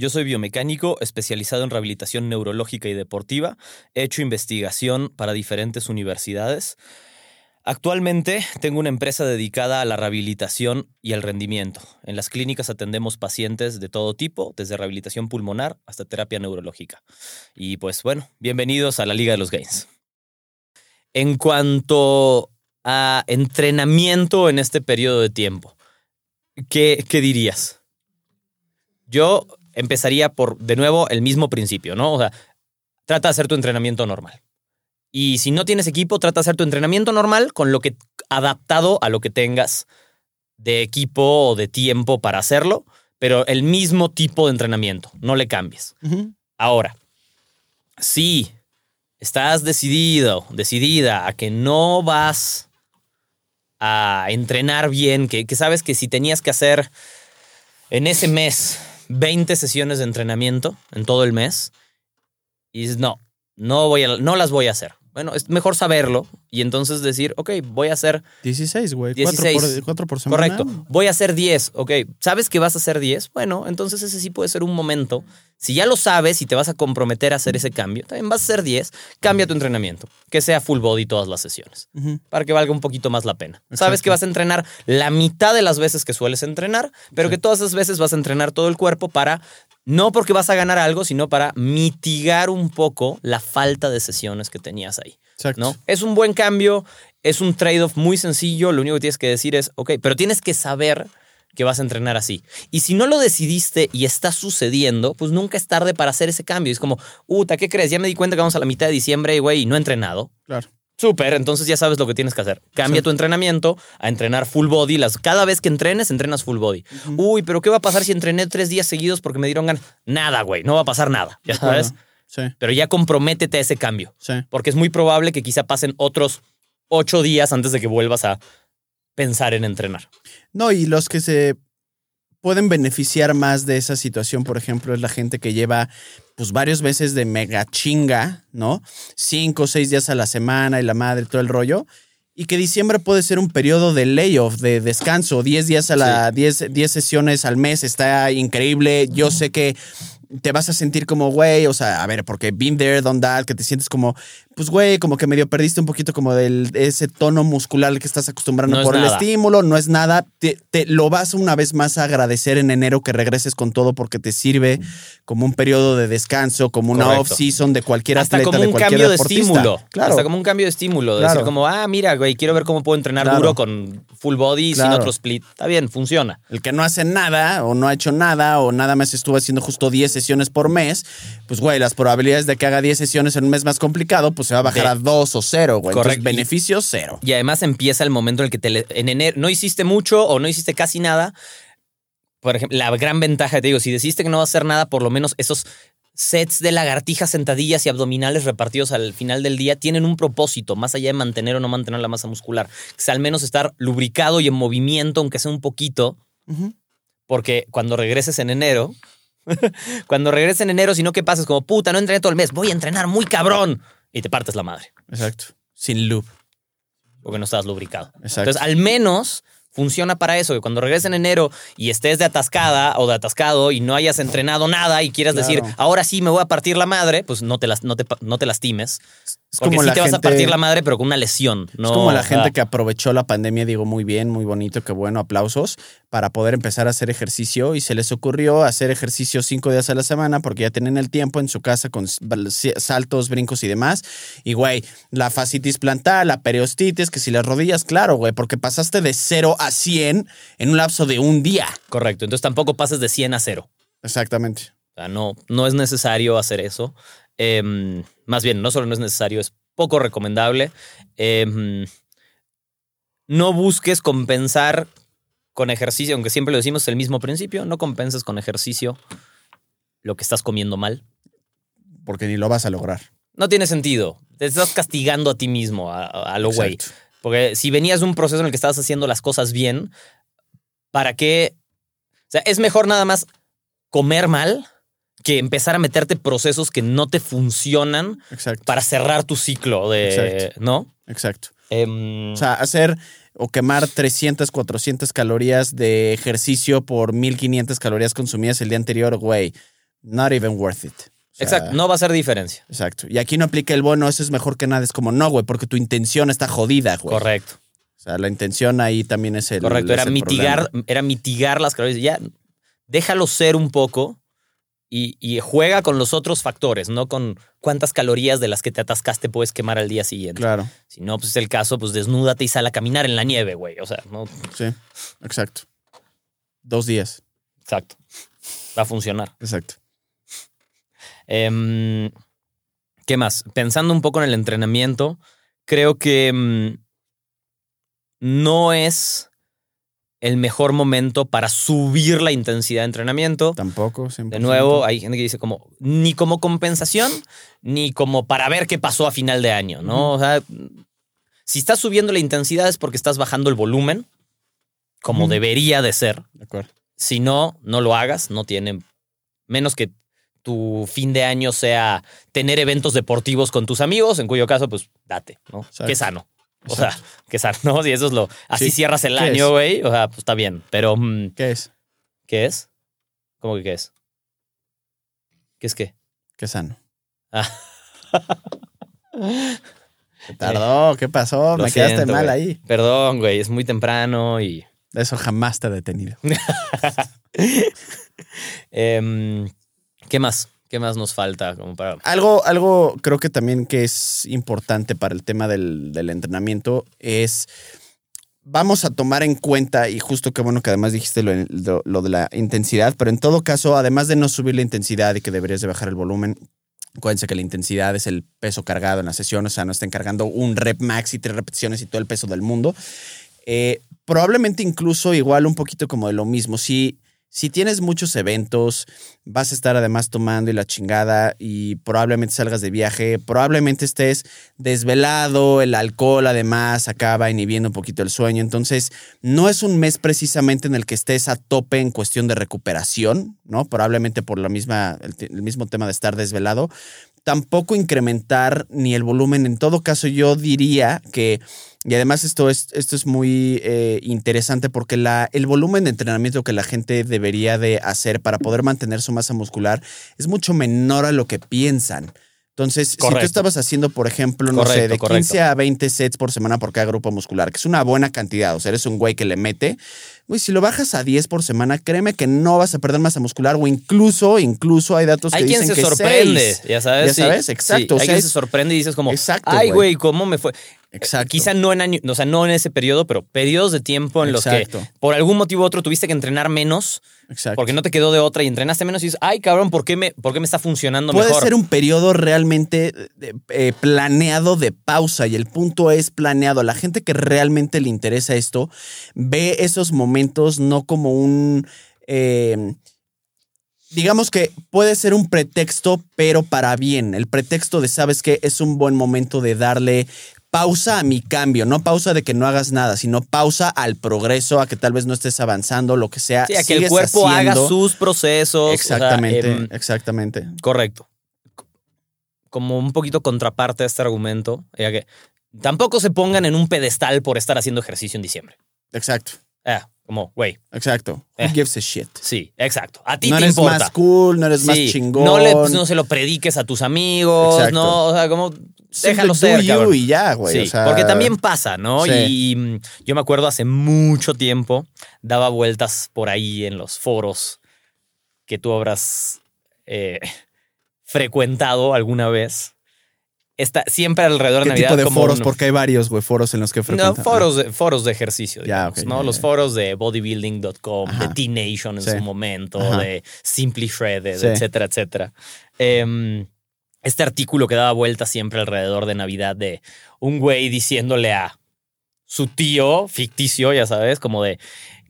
Yo soy biomecánico especializado en rehabilitación neurológica y deportiva. He hecho investigación para diferentes universidades. Actualmente tengo una empresa dedicada a la rehabilitación y al rendimiento. En las clínicas atendemos pacientes de todo tipo, desde rehabilitación pulmonar hasta terapia neurológica. Y pues bueno, bienvenidos a la Liga de los Gains. En cuanto a entrenamiento en este periodo de tiempo, ¿qué, qué dirías? Yo empezaría por, de nuevo, el mismo principio, ¿no? O sea, trata de hacer tu entrenamiento normal. Y si no tienes equipo, trata de hacer tu entrenamiento normal con lo que adaptado a lo que tengas de equipo o de tiempo para hacerlo, pero el mismo tipo de entrenamiento, no le cambies. Ahora, si estás decidido, decidida a que no vas a entrenar bien, que, que sabes que si tenías que hacer en ese mes 20 sesiones de entrenamiento en todo el mes, y dices, no, no, voy a, no las voy a hacer. Bueno, es mejor saberlo y entonces decir, ok, voy a hacer 16, güey. 16. 4 por, semana. Correcto. Voy a hacer 10. Ok. ¿Sabes que vas a hacer 10? Bueno, entonces ese sí puede ser un momento. Si ya lo sabes y te vas a comprometer a hacer ese cambio, también vas a hacer 10. Cambia tu entrenamiento. Que sea full body todas las sesiones. Para que valga un poquito más la pena. Sabes que vas a entrenar la mitad de las veces que sueles entrenar, pero que todas esas veces vas a entrenar todo el cuerpo para. No porque vas a ganar algo, sino para mitigar un poco la falta de sesiones que tenías ahí. Exacto. ¿no? Es un buen cambio, es un trade-off muy sencillo, lo único que tienes que decir es, ok, pero tienes que saber que vas a entrenar así. Y si no lo decidiste y está sucediendo, pues nunca es tarde para hacer ese cambio. Es como, uta, ¿qué crees? Ya me di cuenta que vamos a la mitad de diciembre güey, y no he entrenado. Claro. Súper, entonces ya sabes lo que tienes que hacer. Cambia Sí. tu entrenamiento a entrenar full body. Las, cada vez que entrenes, entrenas full body. Uy, pero ¿qué va a pasar si entrené tres días seguidos porque me dieron ganas? Nada, güey, no va a pasar nada. Ya sabes. Sí, Pero ya comprométete a ese cambio sí. porque es muy probable que quizá pasen otros ocho días antes de que vuelvas a pensar en entrenar. No, y los que se pueden beneficiar más de esa situación, por ejemplo, es la gente que lleva pues varios meses de mega chinga, ¿no? Cinco o seis días a la semana y la madre, todo el rollo. Y que diciembre puede ser un periodo de layoff, de descanso, 10 días a la, 10 10 sesiones al mes, está increíble. Yo sé que te vas a sentir como, güey, o sea, a ver, porque been there, done that, que te sientes como, pues, güey, como que medio perdiste un poquito como del ese tono muscular que estás acostumbrando No es por el estímulo, no es nada. Te, te lo vas una vez más a agradecer en enero que regreses con todo porque te sirve como un periodo de descanso, como una Correcto. off-season de cualquier Hasta atleta, como de un cualquier cambio de deportista. estímulo. Claro. Hasta como un cambio de estímulo. De Claro. decir como, ah, mira, güey, quiero ver cómo puedo entrenar Claro. duro con full body sin otro split. Está bien, funciona. El que no hace nada o no ha hecho nada o nada más estuvo haciendo justo 10 sesiones por mes, pues güey, las probabilidades de que haga 10 sesiones en un mes más complicado, pues se va a bajar De- a 2 o 0, güey. Correcto. beneficio cero. Y además empieza el momento en el que te en enero no hiciste mucho o no hiciste casi nada. Por ejemplo, la gran ventaja, te digo, si decidiste que no vas a hacer nada, por lo menos esos sets de lagartijas, sentadillas y abdominales repartidos al final del día tienen un propósito, más allá de mantener o no mantener la masa muscular. Que sea al menos estar lubricado y en movimiento, aunque sea un poquito, porque cuando regreses en enero, cuando regreses en enero, si no, ¿qué pasa? Es como, puta, no entrené todo el mes, voy a entrenar muy cabrón. Y te partes la madre, Exacto. Sin loop. porque no estás lubricado. Exacto. Entonces, al menos funciona para eso, que cuando regreses en enero y estés de atascada o de atascado y no hayas entrenado nada y quieras Claro. decir, ahora sí me voy a partir la madre, pues no te, las, no te, no te lastimes. Es Porque como sí la te vas a gente- partir la madre, pero con una lesión. No, es como la gente que aprovechó la pandemia, digo, muy bien, muy bonito, qué bueno, aplausos, para poder empezar a hacer ejercicio y se les ocurrió hacer ejercicio cinco días a la semana porque ya tienen el tiempo en su casa con saltos, brincos y demás. Y, güey, la fascitis plantar, la periostitis, que si las rodillas, claro, güey, porque pasaste de 0 a 100 en un lapso de un día. Correcto. Entonces tampoco pases de 100 a 0. Exactamente. O sea, no, no es necesario hacer eso. Em, más bien, no solo no es necesario, es poco recomendable. Em, no busques compensar con ejercicio, aunque siempre lo decimos, es el mismo principio, no compenses con ejercicio lo que estás comiendo mal. Porque ni lo vas a lograr. No tiene sentido. Te estás castigando a ti mismo, a, a lo güey. Porque si venías de un proceso en el que estabas haciendo las cosas bien, ¿para qué? O sea, es mejor nada más comer mal que empezar a meterte procesos que no te funcionan Exacto. para cerrar tu ciclo de, Exacto. ¿no? Exacto. Em, O sea, hacer o quemar 300, 400 calorías de ejercicio por 1500 calorías consumidas el día anterior, güey, not even worth it. O sea, exacto, no va a hacer diferencia. Exacto. Y aquí no aplica el bueno, eso es mejor que nada. Es como, no, güey, porque tu intención está jodida, güey. Correcto. O sea, la intención ahí también es el. Correcto, era mitigar, problema. era mitigar las calorías. Ya, déjalo ser un poco y, y juega con los otros factores, no con cuántas calorías de las que te atascaste puedes quemar al día siguiente. Claro, Si no, pues es el caso, pues desnúdate y sal a caminar en la nieve, güey. O sea, no, sí, exacto. Dos días, exacto. Va a funcionar. exacto. Em, ¿Qué más? Pensando un poco en el entrenamiento, creo que mm, no es el mejor momento para subir la intensidad de entrenamiento. Tampoco, 100%. De nuevo, hay gente que dice como, ni como compensación, ni como para ver qué pasó a final de año, ¿no? O sea, si estás subiendo la intensidad es porque estás bajando el volumen, como debería de ser. De acuerdo. Si no, no lo hagas, no tiene, menos que tu fin de año sea tener eventos deportivos con tus amigos, en cuyo caso, pues date, ¿no? Exacto. Qué sano. O Exacto. sea, sano, ¿no? Si eso es lo. Así Sí. cierras el ¿Qué año, güey. O sea, pues está bien. Pero, mm, ¿Qué es? ¿qué es? ¿Cómo que qué es? ¿Qué es qué? Qué sano. Ah. ¿Qué tardó? ¿Qué pasó? Lo Me quedaste mal ahí. Perdón, güey, es muy temprano y. Eso jamás te ha detenido. Em, ¿Qué más? ¿Qué más nos falta? Como para. Algo, algo creo que también que es importante para el tema del, del entrenamiento es vamos a tomar en cuenta, y justo que bueno que además dijiste lo, lo- lo de la intensidad, pero en todo caso, además de no subir la intensidad y que deberías de bajar el volumen, acuérdense que la intensidad es el peso cargado en la sesión, o sea, no estén cargando un rep max y tres repeticiones y todo el peso del mundo. Eh, probablemente incluso igual un poquito como de lo mismo. Si, si tienes muchos eventos, vas a estar además tomando y la chingada y probablemente salgas de viaje, probablemente estés desvelado, el alcohol además acaba inhibiendo un poquito el sueño. Entonces, no es un mes precisamente en el que estés a tope en cuestión de recuperación, ¿no? Probablemente por la misma, el, el mismo tema de estar desvelado. Tampoco incrementar ni el volumen. En todo caso, yo diría que y además esto es, esto es muy eh, interesante porque la, el volumen de entrenamiento que la gente debería de hacer para poder mantener su masa muscular es mucho menor a lo que piensan. Entonces, si tú estabas haciendo, por ejemplo, no sé, Correcto, de 15 correcto. a 20 sets por semana por cada grupo muscular, que es una buena cantidad, o sea, eres un güey que le mete, güey, si lo bajas a 10 por semana, créeme que no vas a perder masa muscular o incluso, incluso hay datos Hay que quien dicen se que sorprende, seis. ya sabes. Ya sí, sabes, sí. exacto, o Hay sea, quien se sorprende y dices como, Exacto, ay, güey, ¿cómo me fue? Exacto. Quizá no en año, o sea, no en ese periodo, pero periodos de tiempo en los que por algún motivo u otro tuviste que entrenar menos Exacto. porque no te quedó de otra y entrenaste menos y dices, ay, cabrón, ¿por qué me, por qué me está funcionando Puede mejor? ser un periodo realmente eh, eh, planeado de pausa y el punto es planeado. La gente que realmente le interesa esto ve esos momentos no como un... eh, digamos que puede ser un pretexto, pero para bien. El pretexto de, ¿sabes qué? Es un buen momento de darle pausa a mi cambio, no pausa de que no hagas nada, sino pausa al progreso, a que tal vez no estés avanzando, lo que sea. Sí, a que el cuerpo haga sus procesos. o sea, Exactamente, em, exactamente. correcto. Como un poquito contraparte a este argumento, era que tampoco se pongan en un pedestal por estar haciendo ejercicio en diciembre. Exacto. Ah, como, güey, Exacto. Who Eh. gives a shit? sí, exacto. A ti No te eres importa. más cool, no eres más chingón. No, le, pues, no se lo prediques a tus amigos, Exacto. no, o sea, como déjalo ser, you cabrón. y ya, güey. Sí, o sea, porque también pasa, ¿no? Sí. Y, mm, yo me acuerdo hace mucho tiempo, daba vueltas por ahí en los foros que tú habrás eh, frecuentado alguna vez. Está siempre alrededor de ¿Qué Navidad. tipo de como foros? un- Porque hay varios, güey, foros en los que no, frecuentan. foros de, foros de ejercicio, digamos, ok, ¿no? Los foros de bodybuilding.com, de T-Nation en Sí. su momento, Ajá. de Simply Shredded, Sí. etcétera, etcétera. Em, este artículo que daba vuelta siempre alrededor de Navidad de un güey diciéndole a su tío ficticio, ya sabes, como de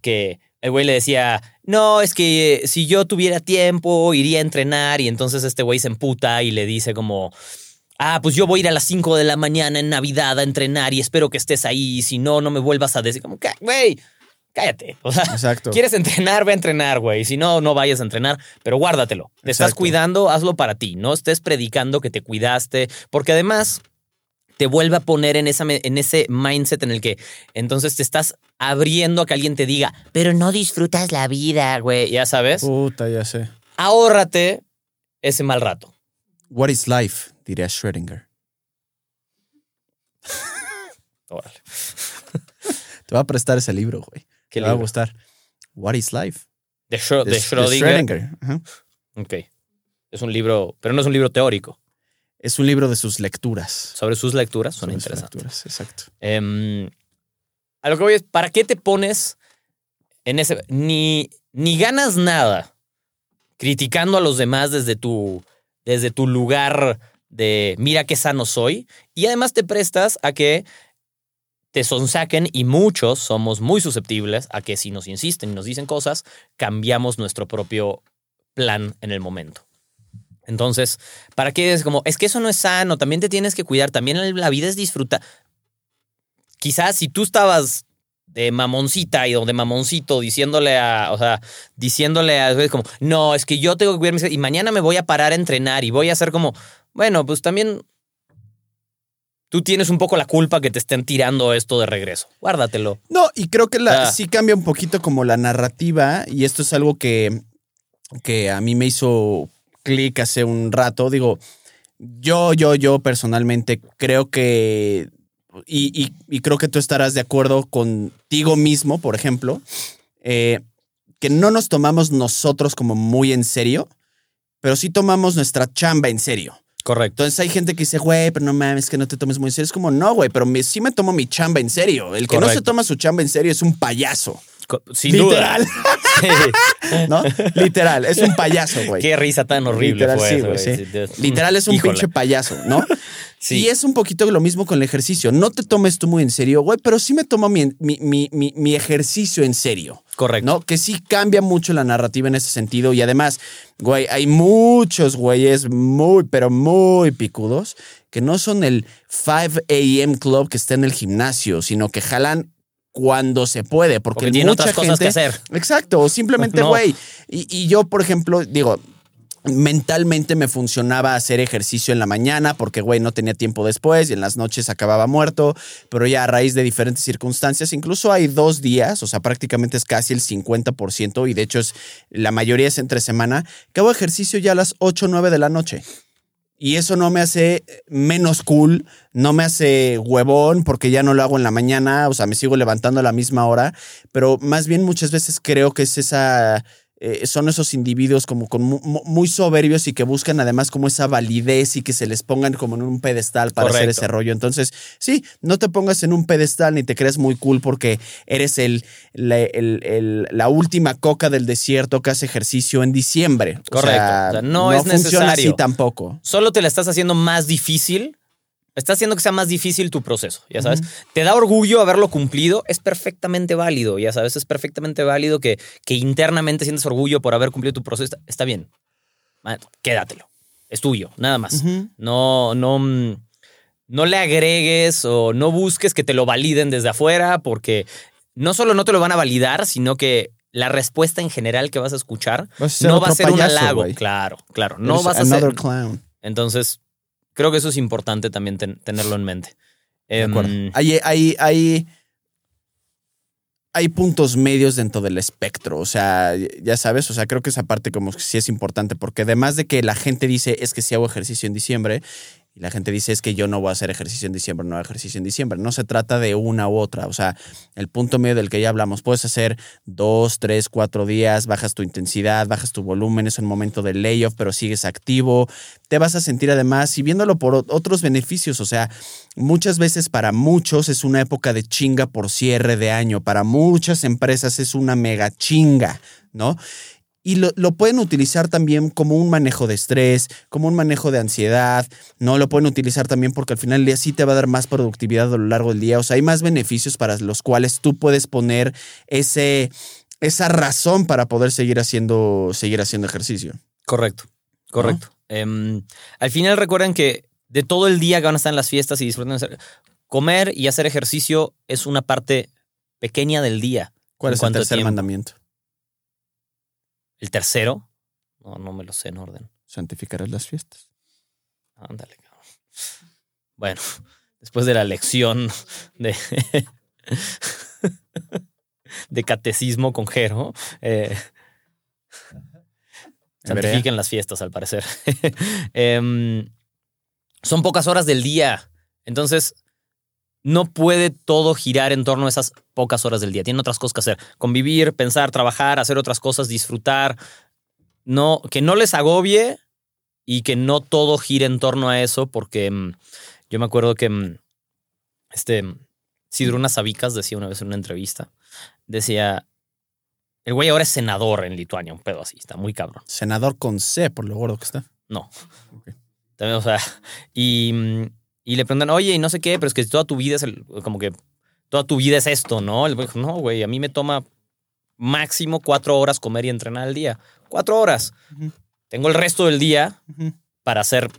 que el güey le decía, no, es que si yo tuviera tiempo iría a entrenar y entonces este güey se emputa y le dice como, Ah, pues yo voy a ir a las 5 de la mañana en Navidad a entrenar y espero que estés ahí. Y si no, no me vuelvas a decir como, "Cá- güey, cállate. O sea, Exacto. quieres entrenar, ve a entrenar, güey. Si no, no vayas a entrenar, pero guárdatelo. Te estás cuidando, hazlo para ti. No estés predicando que te cuidaste, porque además te vuelve a poner en, esa, en ese mindset en el que entonces te estás abriendo a que alguien te diga, pero no disfrutas la vida, güey. Ya sabes, Puta, ya sé. ahórrate ese mal rato. What is life? Diría Schrödinger. Órale. Te va a prestar ese libro, güey. ¿Qué Te va a libro? gustar. What is life? De, Schro- de De- de Schrödinger. Ajá. Ok. Es un libro, pero no es un libro teórico. Es un libro de sus lecturas. Sobre sus lecturas, son Sobre interesantes. lecturas, exacto. Em, a lo que voy es, ¿para qué te pones en ese... Ni, ni ganas nada criticando a los demás desde tu, desde tu lugar de mira qué sano soy y además te prestas a que te sonsaquen y muchos somos muy susceptibles a que si nos insisten y nos dicen cosas, cambiamos nuestro propio plan en el momento. Entonces, ¿para qué es como, es que eso no es sano, también te tienes que cuidar, también la vida es disfrutar. Quizás si tú estabas de mamoncita y de mamoncito diciéndole a, o sea, diciéndole a, es como, no, es que yo tengo que cuidarme y mañana me voy a parar a entrenar y voy a hacer como, bueno, pues también tú tienes un poco la culpa que te estén tirando esto de regreso. Guárdatelo. No, y creo que la, Ah. sí cambia un poquito como la narrativa, y esto es algo que, que a mí me hizo clic hace un rato. Digo, yo, yo, yo personalmente creo que, y, y- y creo que tú estarás de acuerdo contigo mismo, por ejemplo, eh, que no nos tomamos nosotros como muy en serio, pero sí tomamos nuestra chamba en serio. Correcto. Entonces hay gente que dice, güey, pero no mames, que no te tomes muy en serio. Es como, no, güey, pero me- sí me tomo mi chamba en serio. El que no se toma su chamba en serio es un payaso. Sin Literal, duda. ¿no? Literal, es un payaso, güey. Qué risa tan horrible Literal, fue sí, güey, sí. Literal es un Híjole. pinche payaso, ¿no? Y es un poquito lo mismo con el ejercicio. No te tomes tú muy en serio, güey, pero sí me tomo mi, mi- mi- mi- mi ejercicio en serio. Correcto. ¿no? Que sí cambia mucho la narrativa en ese sentido. Y además, güey, hay muchos güeyes muy, pero muy picudos que no son el 5 a.m. club que está en el gimnasio, sino que jalan cuando se puede, porque, Porque tiene mucha otras cosas gente, que hacer. Exacto, o simplemente, No. güey. Y, y yo, por ejemplo, digo, mentalmente me funcionaba hacer ejercicio en la mañana porque, güey, no tenía tiempo después y en las noches acababa muerto, pero ya a raíz de diferentes circunstancias, incluso hay dos días, o sea, prácticamente es casi el 50% y de hecho es, la mayoría es entre semana, que hago ejercicio ya a las 8 o 9 de la noche. Y eso no me hace menos cool, no me hace huevón porque ya no lo hago en la mañana, o sea, me sigo levantando a la misma hora, pero más bien muchas veces creo que es esa, eh, son esos individuos como con mu- mu- muy soberbios y que buscan además como esa validez y que se les pongan como en un pedestal para hacer ese rollo. Entonces, sí, no te pongas en un pedestal ni te creas muy cool porque eres el, la, el- el- la última coca del desierto que hace ejercicio en diciembre. O Correcto. sea, O sea, no es funciona así necesario. tampoco. Solo te la estás haciendo más difícil. Estás haciendo que sea más difícil tu proceso, ya sabes. Te da orgullo haberlo cumplido, es perfectamente válido, ya sabes. Es perfectamente válido que, que internamente sientes orgullo por haber cumplido tu proceso. Está, está bien. Man, Quédatelo. Es tuyo, nada más. No, no, mm, no le agregues o no busques que te lo validen desde afuera, porque no solo no te lo van a validar, sino que la respuesta en general que vas a escuchar Vas a ser no va a ser un halago. Claro, claro. No Eres vas a ser. clown. Entonces, creo que eso es importante también ten- tenerlo en mente. De Em, acuerdo. Hay, hay, hay, hay puntos medios dentro del espectro. O sea, ya sabes, o sea, creo que esa parte como que sí es importante, porque además de que la gente dice es que si hago ejercicio en diciembre, y la gente dice es que yo no voy a hacer ejercicio en diciembre, no hago ejercicio en diciembre. No se trata de una u otra. O sea, el punto medio del que ya hablamos, puedes hacer dos, tres, cuatro días, bajas tu intensidad, bajas tu volumen, es un momento de layoff, pero sigues activo. Te vas a sentir además, y viéndolo por otros beneficios, o sea, muchas veces para muchos es una época de chinga por cierre de año, para muchas empresas es una mega chinga, ¿no? Y lo, lo pueden utilizar también como un manejo de estrés, como un manejo de ansiedad, ¿no? Lo pueden utilizar también porque al final del día sí te va a dar más productividad a lo largo del día. O sea, hay más beneficios para los cuales tú puedes poner ese, esa razón para poder seguir haciendo, seguir haciendo ejercicio. Correcto, correcto. Em, al final recuerden que de todo el día que van a estar en las fiestas y disfruten. de hacer- Comer y hacer ejercicio es una parte pequeña del día. ¿Cuál ¿En es el cuánto tercer tiempo? mandamiento? El tercero, no, no me lo sé en orden. Santificarás las fiestas. Ándale, cabrón. Bueno, después de la lección de, de catecismo con Jero, eh, santifiquen las fiestas, al parecer. Em, son pocas horas del día. Entonces, no puede todo girar en torno a esas pocas horas del día. Tienen otras cosas que hacer. Convivir, pensar, trabajar, hacer otras cosas, disfrutar. No, que no les agobie y que no todo gire en torno a eso, porque mm, yo me acuerdo que mm, este Sidruna Savicas decía una vez en una entrevista, decía, el güey ahora es senador en Lituania, un pedo así, está muy cabrón. Senador con C, por lo gordo que está. No. También, o sea, y, mm, y le preguntan, oye, y no sé qué, pero es que toda tu vida es el, como que toda tu vida es esto, ¿no? El güey dijo, no, güey, a mí me toma máximo cuatro horas comer y entrenar al día. Cuatro horas. Tengo el resto del día para hacer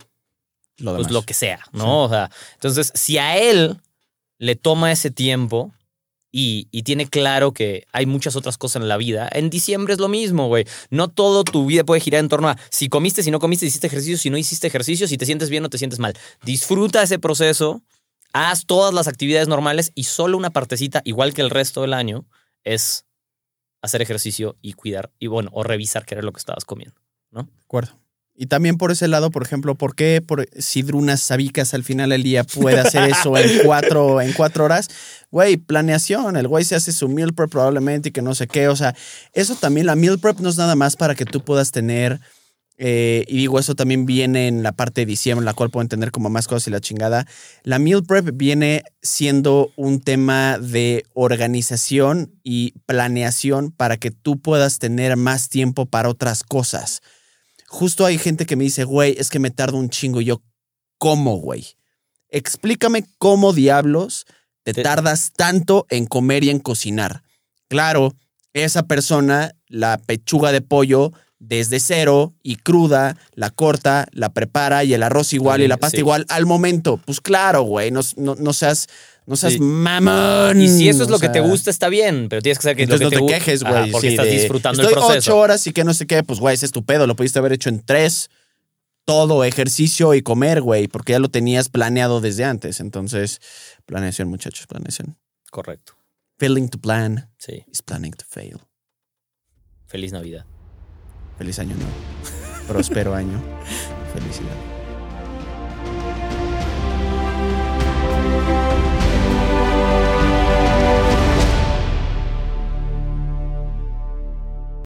Lo pues, lo que sea, ¿no? O sea, entonces, si a él le toma ese tiempo y, tiene claro que hay muchas otras cosas en la vida, en diciembre es lo mismo, güey. No todo tu vida puede girar en torno a si comiste, si no comiste, si hiciste ejercicio, si no hiciste ejercicio, si te sientes bien o te sientes mal. Disfruta ese proceso, haz todas las actividades normales y solo una partecita, igual que el resto del año, es hacer ejercicio y cuidar, y bueno, o revisar qué era lo que estabas comiendo. De acuerdo. Y también por ese lado, por ejemplo, ¿por qué por Sidrunas Sabicas al final del día puede hacer eso en cuatro, en cuatro horas? Güey, planeación. El güey se hace su meal prep probablemente y que no sé qué. O sea, eso también, la meal prep no es nada más para que tú puedas tener, eh, y digo, eso también viene en la parte de diciembre, la cual pueden tener como más cosas y la chingada. La meal prep viene siendo un tema de organización y planeación para que tú puedas tener más tiempo para otras cosas justo hay gente que me dice, güey, es que me tardo un chingo. Y yo, ¿cómo, güey? Explícame cómo diablos te Te- tardas tanto en comer y en cocinar. Claro, esa persona, la pechuga de pollo, desde cero y cruda, la corta, la prepara y el arroz igual y la pasta Sí. igual al momento. Pues claro, güey, no, no- no seas, no seas Sí. mamón. Y si eso es o lo que te gusta, está bien, pero tienes que saber que entonces lo que no te, quejes, güey. porque sí, estás de, disfrutando Estoy el proceso. ocho horas y que no sé qué, pues güey, ese es tu pedo. Lo pudiste haber hecho en tres. Todo, ejercicio y comer, güey, porque ya lo tenías planeado desde antes. Entonces, planeación, muchachos, planeación. Correcto. Failing to plan Sí. is planning to fail. Feliz Navidad. Feliz año nuevo. Próspero año. Felicidad.